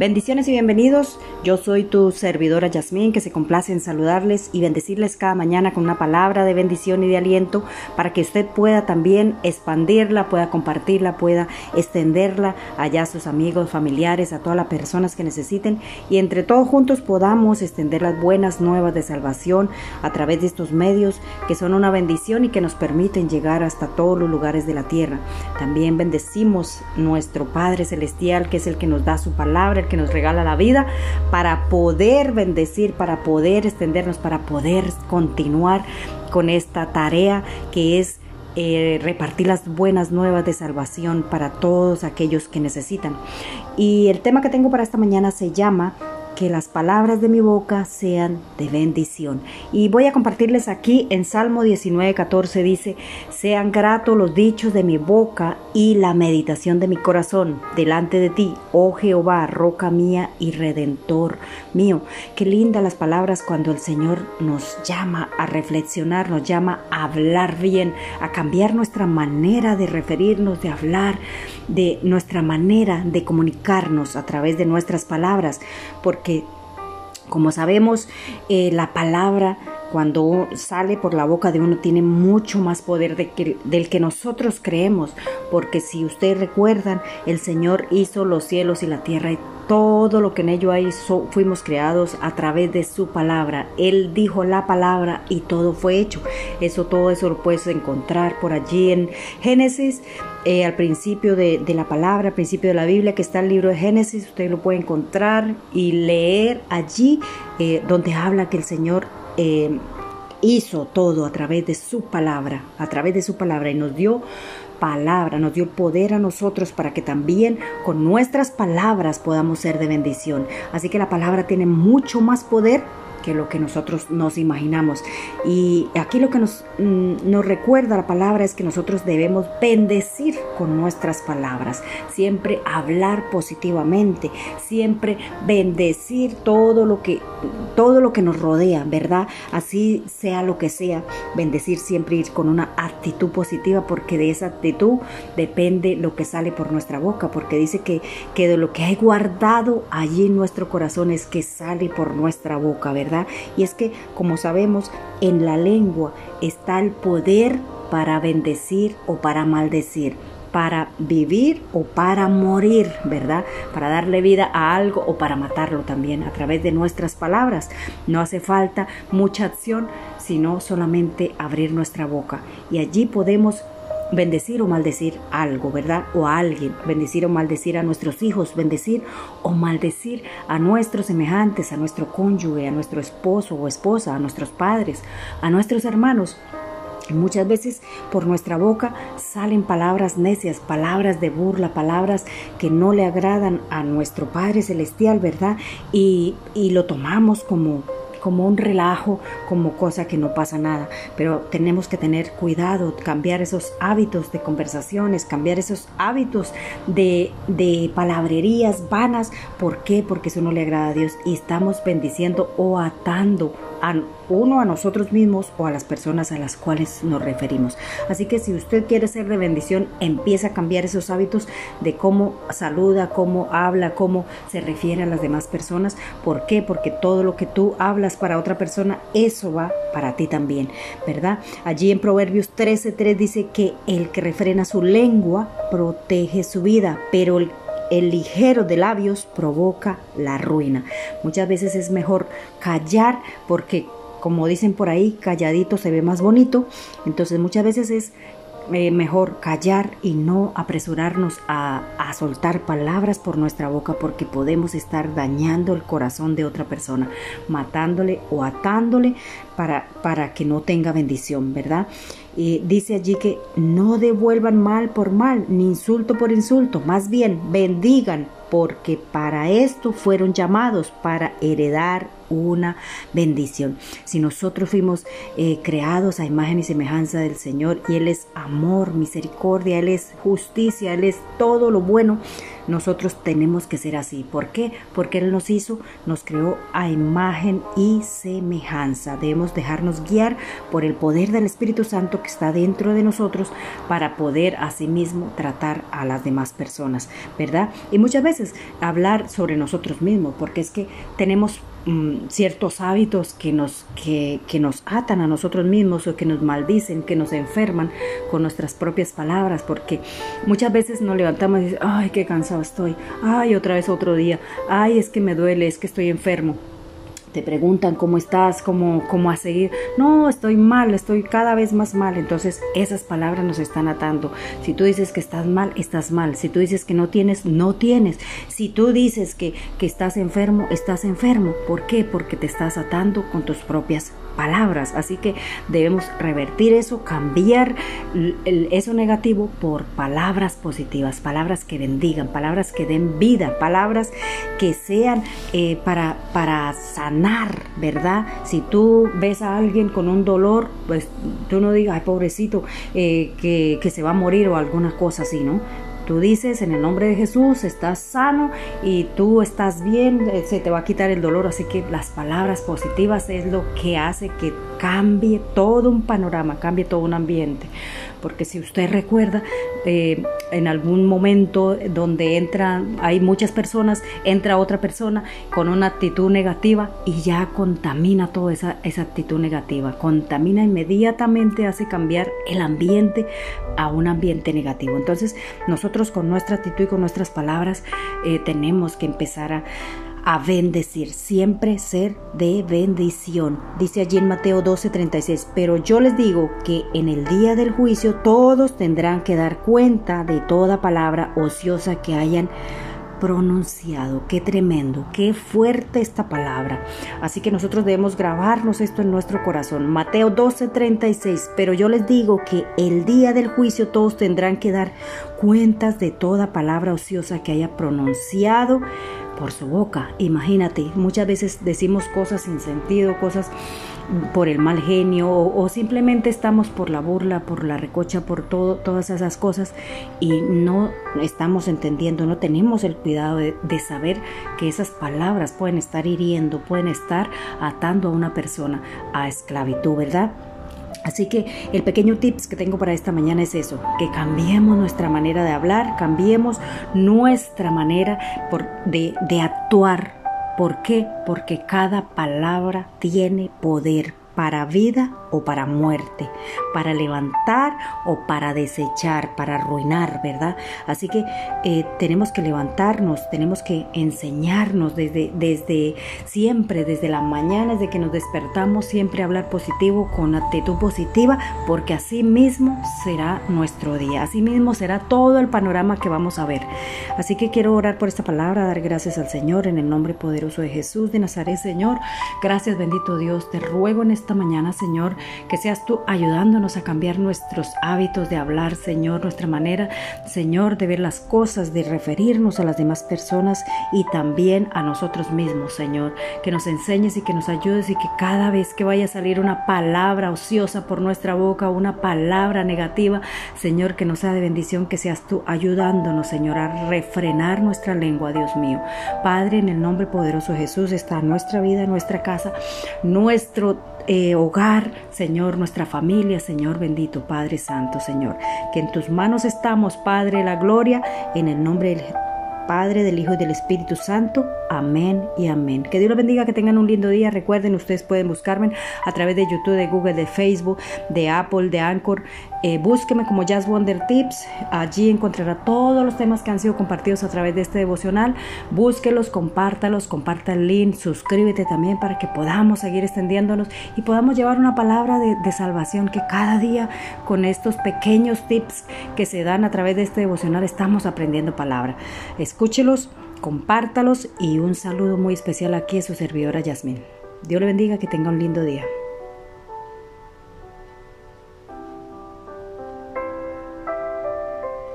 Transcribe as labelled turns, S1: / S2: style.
S1: Bendiciones y bienvenidos. Yo soy tu servidora Yasmín, que se complace en saludarles y bendecirles cada mañana con una palabra de bendición y de aliento para que usted pueda también expandirla, pueda compartirla, pueda extenderla allá a sus amigos, familiares, a todas las personas que necesiten y entre todos juntos podamos extender las buenas nuevas de salvación a través de estos medios que son una bendición y que nos permiten llegar hasta todos los lugares de la tierra. También bendecimos nuestro Padre Celestial, que es el que nos da su palabra, que nos regala la vida para poder bendecir, para poder extendernos, para poder continuar con esta tarea que es eh, repartir las buenas nuevas de salvación para todos aquellos que necesitan. Y el tema que tengo para esta mañana se llama que las palabras de mi boca sean de bendición. Y voy a compartirles aquí en Salmo 19, 14 dice, sean gratos los dichos de mi boca y la meditación de mi corazón delante de ti, oh Jehová, roca mía y redentor mío. Qué lindas las palabras cuando el Señor nos llama a reflexionar, nos llama a hablar bien, a cambiar nuestra manera de referirnos, de hablar, de nuestra manera de comunicarnos a través de nuestras palabras, porque como sabemos, eh, la palabra cuando sale por la boca de uno tiene mucho más poder del que nosotros creemos, porque si ustedes recuerdan, el Señor hizo los cielos y la tierra y todo lo que en ello hay fuimos creados a través de su palabra. Él dijo la palabra y todo fue hecho. Eso, todo eso lo puedes encontrar por allí en Génesis, eh, al principio de, la palabra, al principio de la Biblia, que está el libro de Génesis. Usted lo puede encontrar y leer allí eh, donde habla que el Señor eh, hizo todo a través de su palabra, a través de su palabra y nos dio palabra, nos dio poder a nosotros para que también con nuestras palabras podamos ser de bendición. Así que la palabra tiene mucho más poder que lo que nosotros nos imaginamos. Y aquí lo que nos, mm, nos recuerda la palabra es que nosotros debemos bendecir con nuestras palabras, siempre hablar positivamente, siempre bendecir todo lo que todo lo que nos rodea, ¿verdad? Así sea lo que sea, bendecir siempre ir con una actitud positiva porque de esa actitud depende lo que sale por nuestra boca, porque dice que, que de lo que hay guardado allí en nuestro corazón es que sale por nuestra boca, ¿verdad? Y es que, como sabemos, en la lengua está el poder para bendecir o para maldecir para vivir o para morir, ¿verdad? Para darle vida a algo o para matarlo también a través de nuestras palabras. No hace falta mucha acción, sino solamente abrir nuestra boca. Y allí podemos bendecir o maldecir algo, ¿verdad? O a alguien, bendecir o maldecir a nuestros hijos, bendecir o maldecir a nuestros semejantes, a nuestro cónyuge, a nuestro esposo o esposa, a nuestros padres, a nuestros hermanos. Muchas veces por nuestra boca salen palabras necias, palabras de burla, palabras que no le agradan a nuestro Padre Celestial, ¿verdad? Y, y lo tomamos como como un relajo, como cosa que no pasa nada. Pero tenemos que tener cuidado, cambiar esos hábitos de conversaciones, cambiar esos hábitos de, de palabrerías vanas. ¿Por qué? Porque eso no le agrada a Dios y estamos bendiciendo o atando a uno a nosotros mismos o a las personas a las cuales nos referimos. Así que si usted quiere ser de bendición, empieza a cambiar esos hábitos de cómo saluda, cómo habla, cómo se refiere a las demás personas. ¿Por qué? Porque todo lo que tú hablas para otra persona, eso va para ti también, ¿verdad? Allí en Proverbios 13:3 dice que el que refrena su lengua protege su vida, pero el el ligero de labios provoca la ruina. Muchas veces es mejor callar porque, como dicen por ahí, calladito se ve más bonito. Entonces muchas veces es eh, mejor callar y no apresurarnos a, soltar palabras por nuestra boca porque podemos estar dañando el corazón de otra persona, matándole o atándole para que no tenga bendición, ¿verdad? Dice allí que no devuelvan mal por mal, ni insulto por insulto, más bien bendigan porque para esto fueron llamados, para heredar una bendición. Si nosotros fuimos eh, creados a imagen y semejanza del Señor y Él es amor, misericordia, Él es justicia, Él es todo lo bueno, nosotros tenemos que ser así. ¿Por qué? Porque Él nos hizo, nos creó a imagen y semejanza. Debemos dejarnos guiar por el poder del Espíritu Santo que está dentro de nosotros para poder asimismo tratar a las demás personas, ¿verdad? Y muchas veces hablar sobre nosotros mismos, porque es que tenemos Mm, ciertos hábitos que nos, que, que nos atan a nosotros mismos o que nos maldicen, que nos enferman con nuestras propias palabras, porque muchas veces nos levantamos y decimos, ay, qué cansado estoy, ay, otra vez otro día, ay, es que me duele, es que estoy enfermo te preguntan cómo estás, cómo, cómo a seguir. No, estoy mal, estoy cada vez más mal. Entonces esas palabras nos están atando. Si tú dices que estás mal, estás mal. Si tú dices que no tienes, no tienes. Si tú dices que, que estás enfermo, estás enfermo. ¿Por qué? Porque te estás atando con tus propias palabras. Así que debemos revertir eso, cambiar eso negativo por palabras positivas, palabras que bendigan, palabras que den vida, palabras que sean eh, para, para sanar, ¿verdad? Si tú ves a alguien con un dolor, pues tú no digas, ay, pobrecito, eh, que, que se va a morir o alguna cosa así, ¿no? Tú dices en el nombre de Jesús, estás sano y tú estás bien, eh, se te va a quitar el dolor. Así que las palabras positivas es lo que hace que cambie todo un panorama, cambie todo un ambiente porque si usted recuerda, eh, en algún momento donde entra, hay muchas personas, entra otra persona con una actitud negativa y ya contamina toda esa, esa actitud negativa, contamina inmediatamente, hace cambiar el ambiente a un ambiente negativo. Entonces nosotros con nuestra actitud y con nuestras palabras eh, tenemos que empezar a a bendecir, siempre ser de bendición. Dice allí en Mateo 12:36, pero yo les digo que en el día del juicio todos tendrán que dar cuenta de toda palabra ociosa que hayan pronunciado. Qué tremendo, qué fuerte esta palabra. Así que nosotros debemos grabarnos esto en nuestro corazón. Mateo 12:36, pero yo les digo que el día del juicio todos tendrán que dar cuentas de toda palabra ociosa que haya pronunciado por su boca. Imagínate, muchas veces decimos cosas sin sentido, cosas por el mal genio o, simplemente estamos por la burla, por la recocha, por todas esas cosas y no estamos entendiendo, no tenemos el cuidado de, saber que esas palabras pueden estar hiriendo, pueden estar atando a una persona a esclavitud, ¿verdad? Así que el pequeño tips que tengo para esta mañana es eso, que cambiemos nuestra manera de hablar, cambiemos nuestra manera de actuar. ¿Por qué? Porque cada palabra tiene poder para vida o para muerte, para levantar o para desechar, para arruinar, ¿verdad? Así que eh, tenemos que levantarnos, tenemos que enseñarnos desde, desde siempre, desde la mañana, desde que nos despertamos, siempre hablar positivo, con actitud positiva, porque así mismo será nuestro día, así mismo será todo el panorama que vamos a ver. Así que quiero orar por esta palabra, dar gracias al Señor en el nombre poderoso de Jesús de Nazaret, Señor. Gracias, bendito Dios, te ruego en esta mañana, Señor, que seas tú ayudándonos a cambiar nuestros hábitos de hablar, Señor, nuestra manera, Señor, de ver las cosas, de referirnos a las demás personas y también a nosotros mismos, Señor. Que nos enseñes y que nos ayudes y que cada vez que vaya a salir una palabra ociosa por nuestra boca, una palabra negativa, Señor, que nos sea de bendición, que seas tú ayudándonos, Señor, a refrenar nuestra lengua, Dios mío. Padre, en el nombre poderoso de Jesús está nuestra vida, nuestra casa, nuestro eh, hogar, Señor, nuestra familia, Señor bendito, Padre Santo, Señor. Que en tus manos estamos, Padre, la gloria, en el nombre del Padre, del Hijo y del Espíritu Santo. Amén y amén. Que Dios los bendiga, que tengan un lindo día. Recuerden, ustedes pueden buscarme a través de YouTube, de Google, de Facebook, de Apple, de Anchor. Eh, búsqueme como Jazz Wonder Tips. Allí encontrará todos los temas que han sido compartidos a través de este devocional. Búsquelos, compártalos, comparta el link, suscríbete también para que podamos seguir extendiéndonos y podamos llevar una palabra de, salvación que cada día con estos pequeños tips que se dan a través de este devocional estamos aprendiendo palabra escúchelos, compártalos y un saludo muy especial aquí a su servidora Yasmín. Dios le bendiga, que tenga un lindo día.